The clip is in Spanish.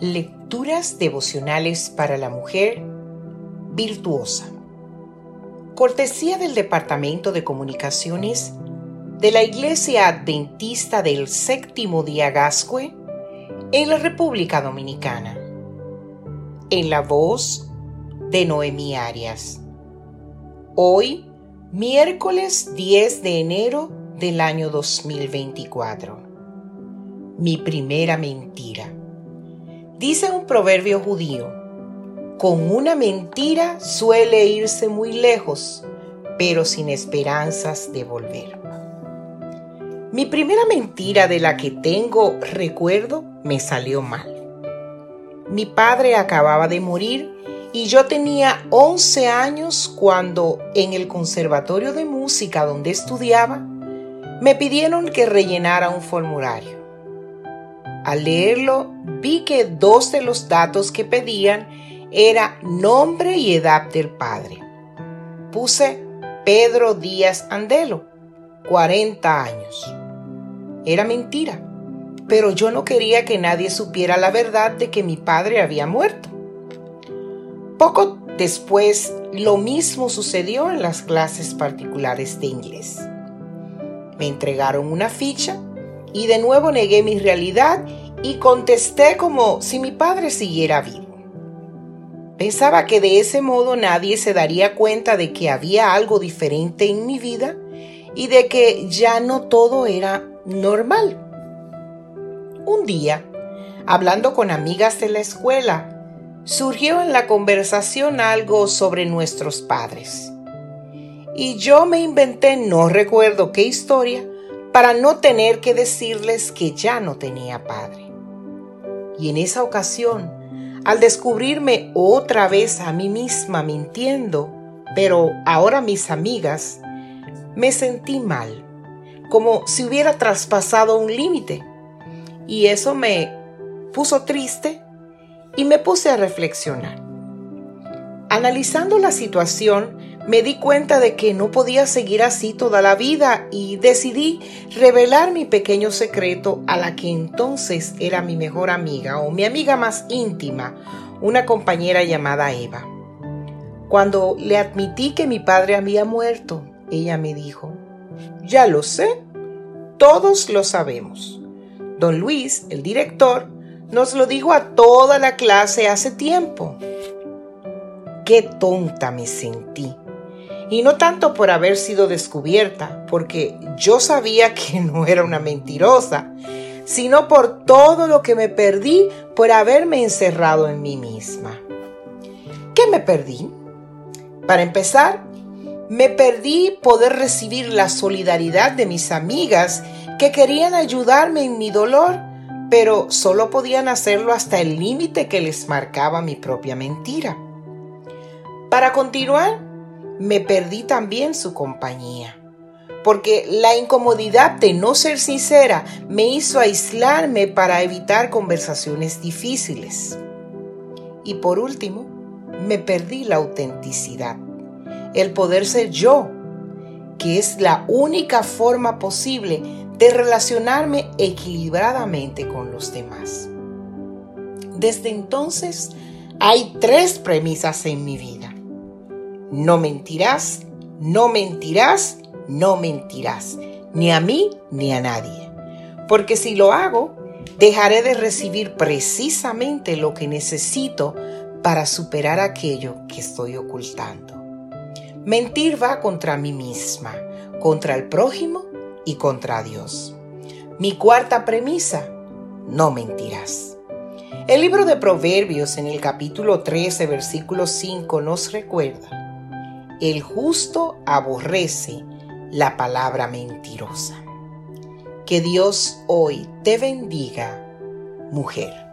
Lecturas devocionales para la mujer virtuosa. Cortesía del Departamento de Comunicaciones de la Iglesia Adventista del Séptimo Día Gascue en la República Dominicana. En la voz de Noemí Arias. Hoy, miércoles 10 de enero del año 2024. Mi primera mentira. Dice un proverbio judío, con una mentira suele irse muy lejos, pero sin esperanzas de volver. Mi primera mentira de la que tengo recuerdo me salió mal. Mi padre acababa de morir y yo tenía 11 años cuando en el Conservatorio de Música donde estudiaba me pidieron que rellenara un formulario. Al leerlo vi que dos de los datos que pedían era nombre y edad del padre. Puse Pedro Díaz Andelo, 40 años. Era mentira, pero yo no quería que nadie supiera la verdad de que mi padre había muerto. Poco después, lo mismo sucedió en las clases particulares de inglés. Me entregaron una ficha y de nuevo negué mi realidad y contesté como si mi padre siguiera vivo. Pensaba que de ese modo nadie se daría cuenta de que había algo diferente en mi vida y de que ya no todo era normal. Un día, hablando con amigas de la escuela, surgió en la conversación algo sobre nuestros padres. Y yo me inventé no recuerdo qué historia para no tener que decirles que ya no tenía padre. Y en esa ocasión, al descubrirme otra vez a mí misma mintiendo, pero ahora mis amigas, me sentí mal, como si hubiera traspasado un límite. Y eso me puso triste y me puse a reflexionar. Analizando la situación, me di cuenta de que no podía seguir así toda la vida y decidí revelar mi pequeño secreto a la que entonces era mi mejor amiga o mi amiga más íntima, una compañera llamada Eva. Cuando le admití que mi padre había muerto, ella me dijo, ya lo sé, todos lo sabemos. Don Luis, el director, nos lo dijo a toda la clase hace tiempo. Qué tonta me sentí y no tanto por haber sido descubierta, porque yo sabía que no era una mentirosa, sino por todo lo que me perdí por haberme encerrado en mí misma. ¿Qué me perdí? Para empezar, me perdí poder recibir la solidaridad de mis amigas que querían ayudarme en mi dolor, pero solo podían hacerlo hasta el límite que les marcaba mi propia mentira. Para continuar, me perdí también su compañía. Porque la incomodidad de no ser sincera me hizo aislarme para evitar conversaciones difíciles. Y por último, me perdí la autenticidad, el poder ser yo, que es la única forma posible de relacionarme equilibradamente con los demás. Desde entonces, hay tres premisas en mi vida no mentirás, no mentirás, no mentirás, ni a mí ni a nadie. Porque si lo hago, dejaré de recibir precisamente lo que necesito para superar aquello que estoy ocultando. Mentir va contra mí misma, contra el prójimo y contra Dios. Mi cuarta premisa, no mentirás. El libro de Proverbios en el capítulo 13, versículo 5 nos recuerda, el justo aborrece la palabra mentirosa. Que Dios hoy te bendiga, mujer.